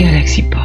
Galaxy Pop.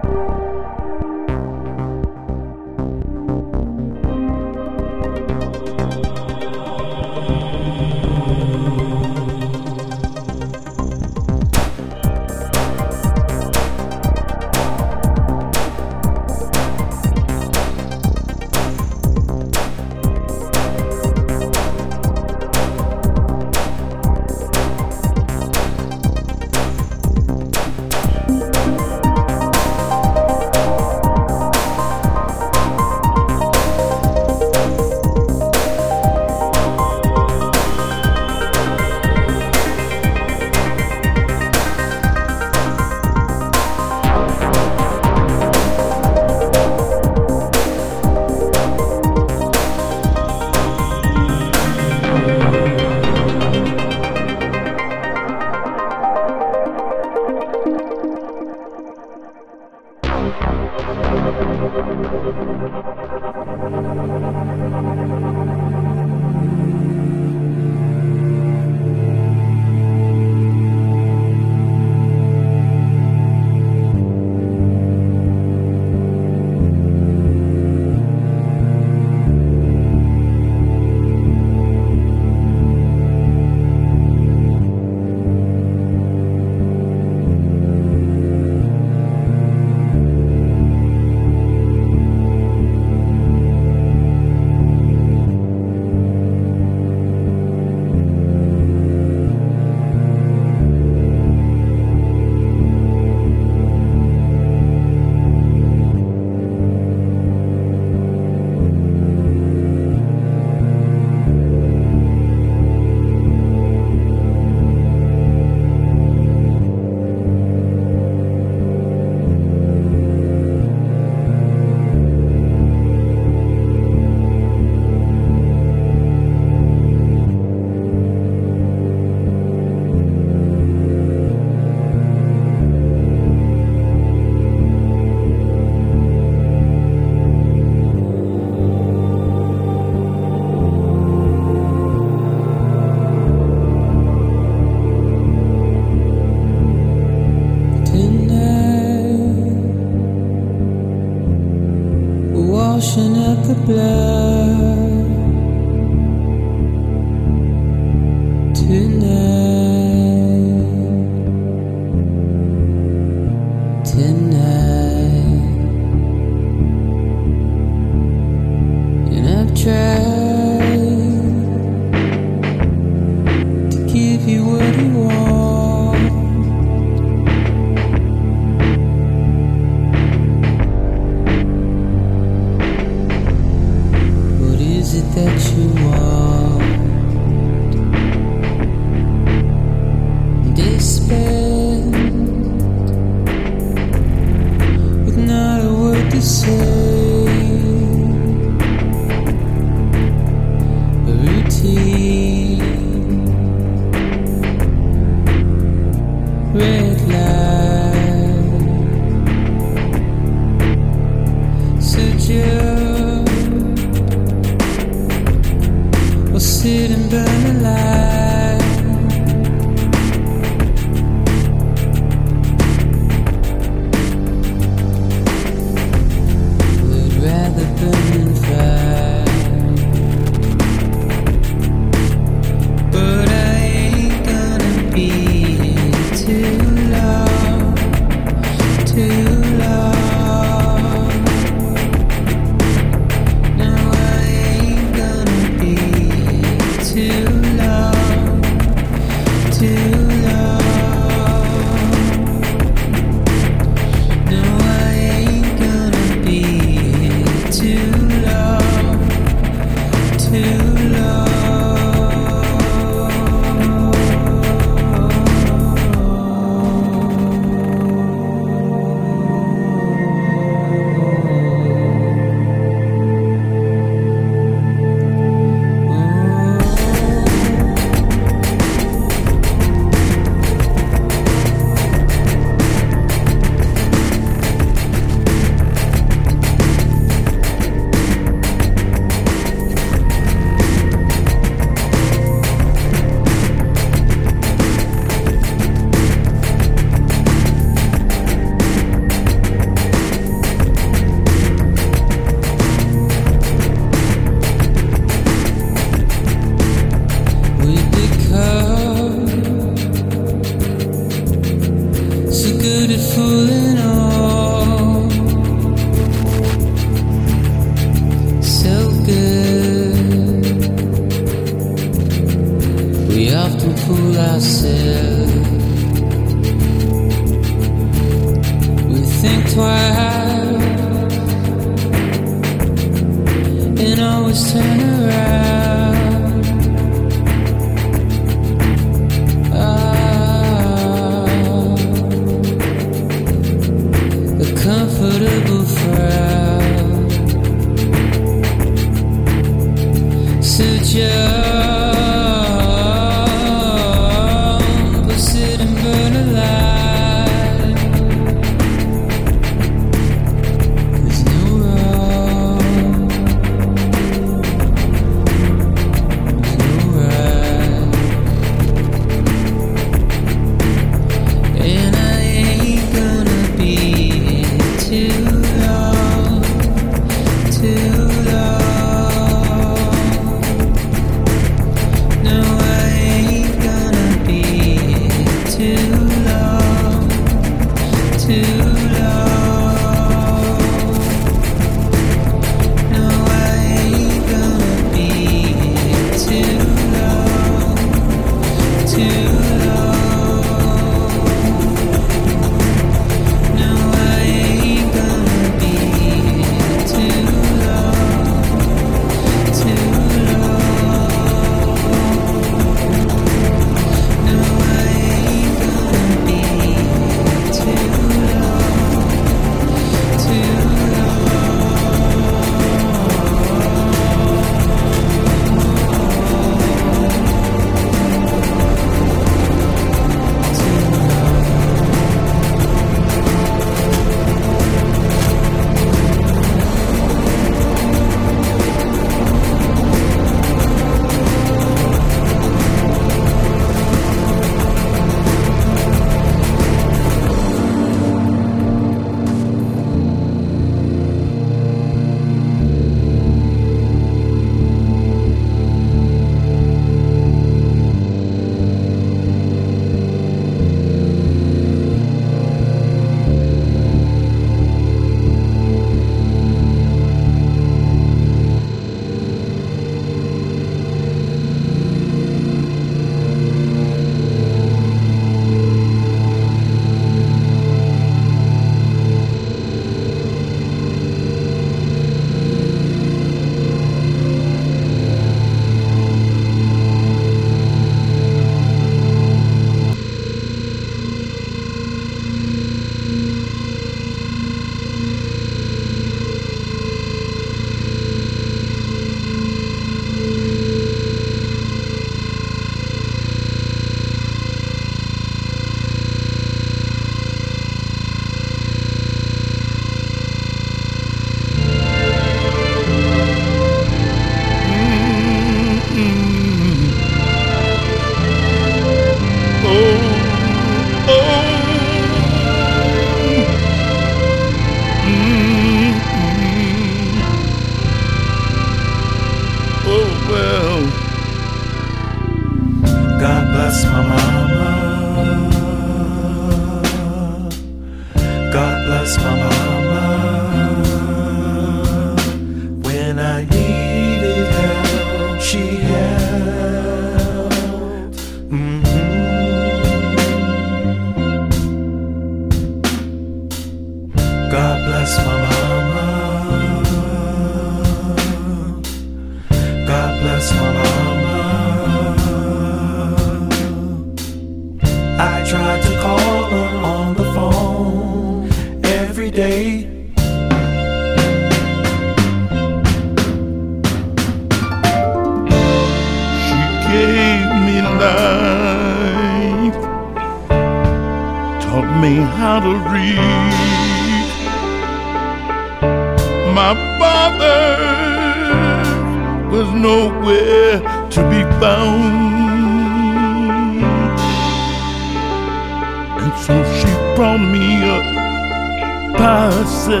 passa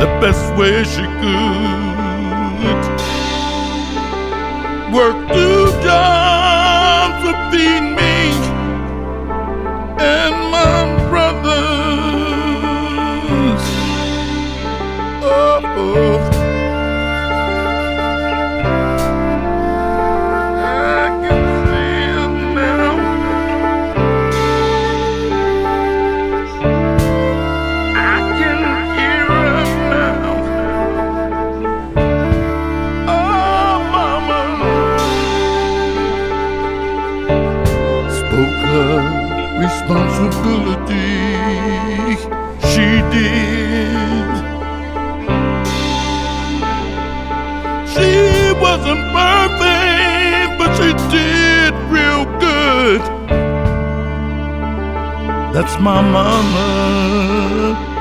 the best way she could. Work two jobs to feed me and my my mama.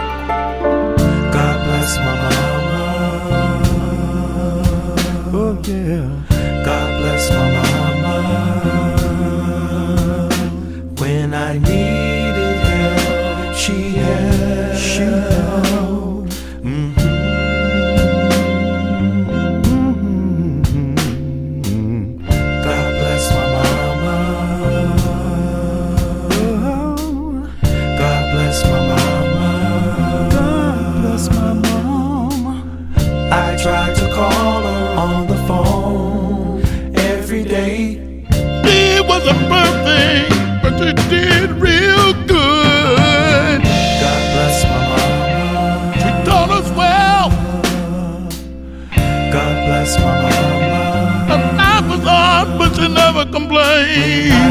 me.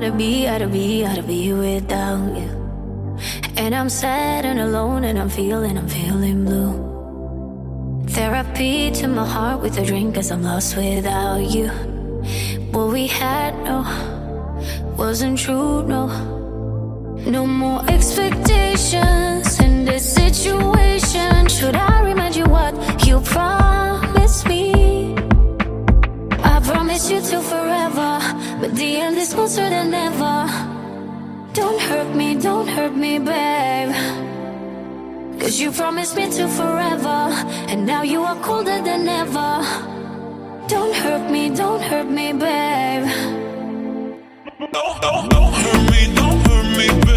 To be, how to be, how to be without you. And I'm sad and alone, and I'm feeling, I'm feeling blue. Therapy to my heart with a drink, cause I'm lost without you. What we had, no, wasn't true, no. No more expectations in this situation. Should I remind you what you promised me? I promise you till forever, but the end is closer than ever. Don't hurt me, don't hurt me, babe. Cause you promised me to forever, and now you are colder than ever. Don't hurt me, don't hurt me, babe. Don't, don't, don't hurt me, don't hurt me,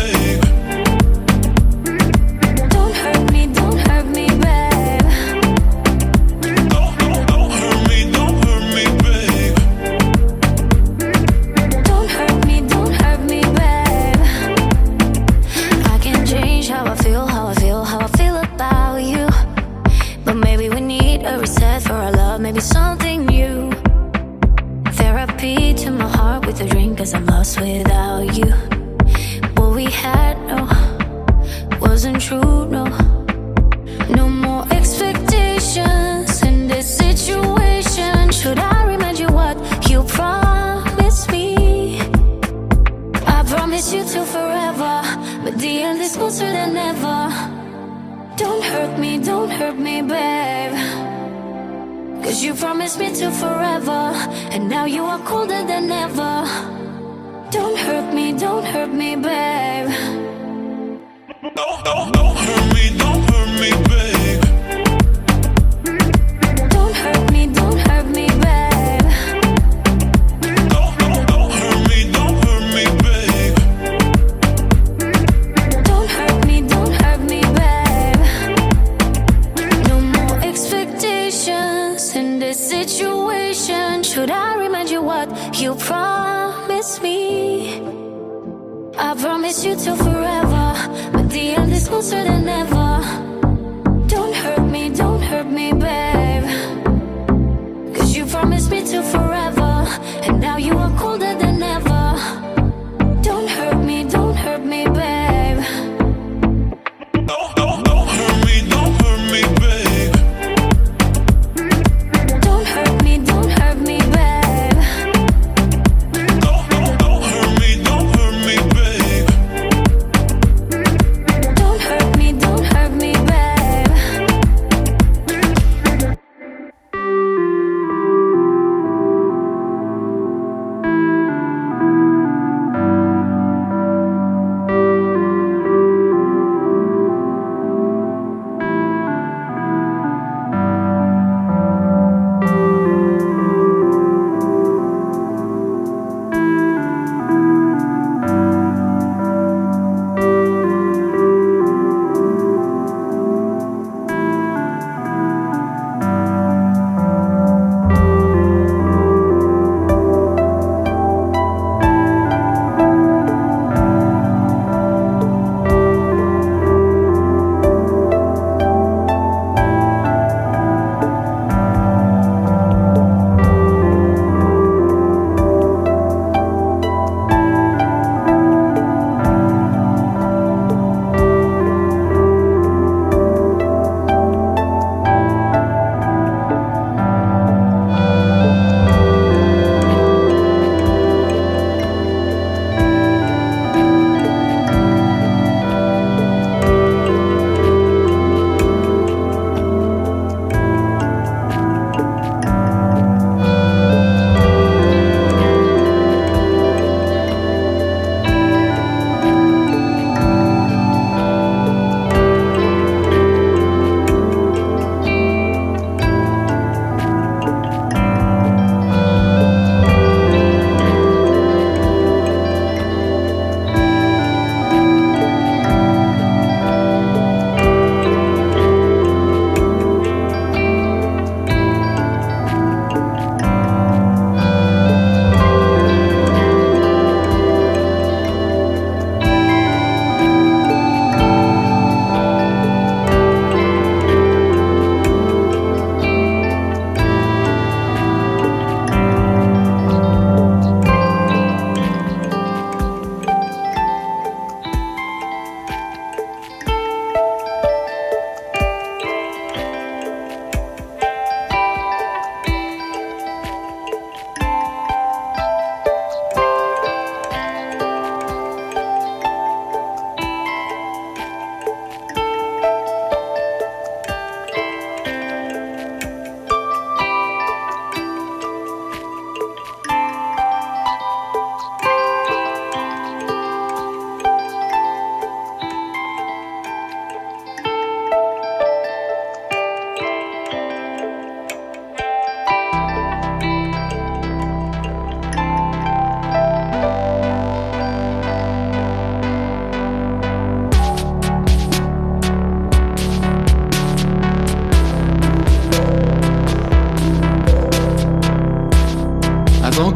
without you. What we had, no, wasn't true, no. No more expectations in this situation. Should I remind you what you promised me? I promise you till forever, but the end is closer than ever. Don't hurt me, don't hurt me, babe. Cause you promised me till forever, and now you are colder than ever. Don't hurt me, don't hurt me, babe. Don't, don't, don't hurt me, don't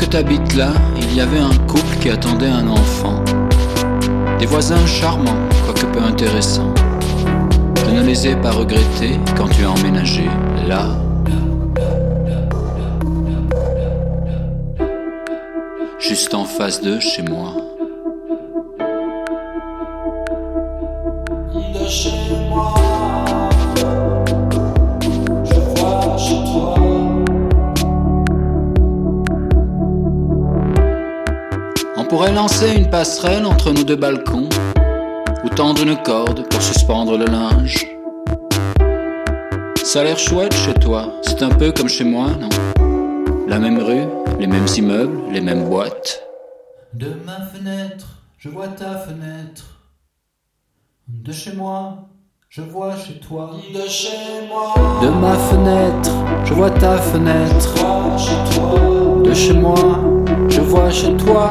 que t'habites là, il y avait un couple qui attendait un enfant. Des voisins charmants, quoique peu intéressants. Je ne les ai pas regrettés quand tu as emménagé là. Juste en face d'eux, chez moi. Lancer une passerelle entre nos deux balcons, ou tendre une corde pour suspendre le linge. Ça a l'air chouette chez toi, c'est un peu comme chez moi, non? La même rue, les mêmes immeubles, les mêmes boîtes. De ma fenêtre, je vois ta fenêtre. De chez moi, je vois chez toi. De chez moi. De ma fenêtre, je vois ta fenêtre. Chez toi. De chez moi, vois chez toi.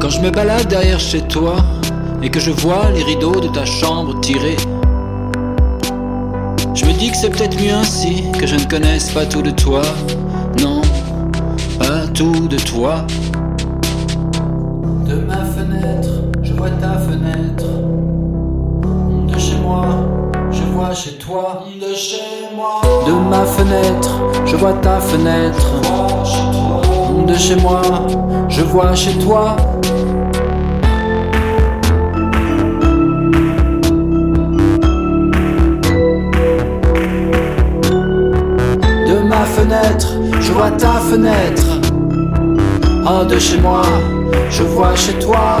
Quand je me balade derrière chez toi et que je vois les rideaux de ta chambre tirés, je me dis que c'est peut-être mieux ainsi, que je ne connaisse pas tout de toi. Non, pas tout de toi. De ma fenêtre, je vois ta fenêtre. De chez moi, je vois chez toi. De chez moi. De ma fenêtre, je vois ta fenêtre. De chez moi, je vois chez toi. De ma fenêtre, je vois ta fenêtre. Oh, de chez moi, je vois chez toi.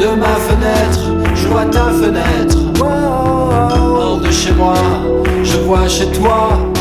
De ma fenêtre, je vois ta fenêtre. Oh, de chez moi, je vois chez toi.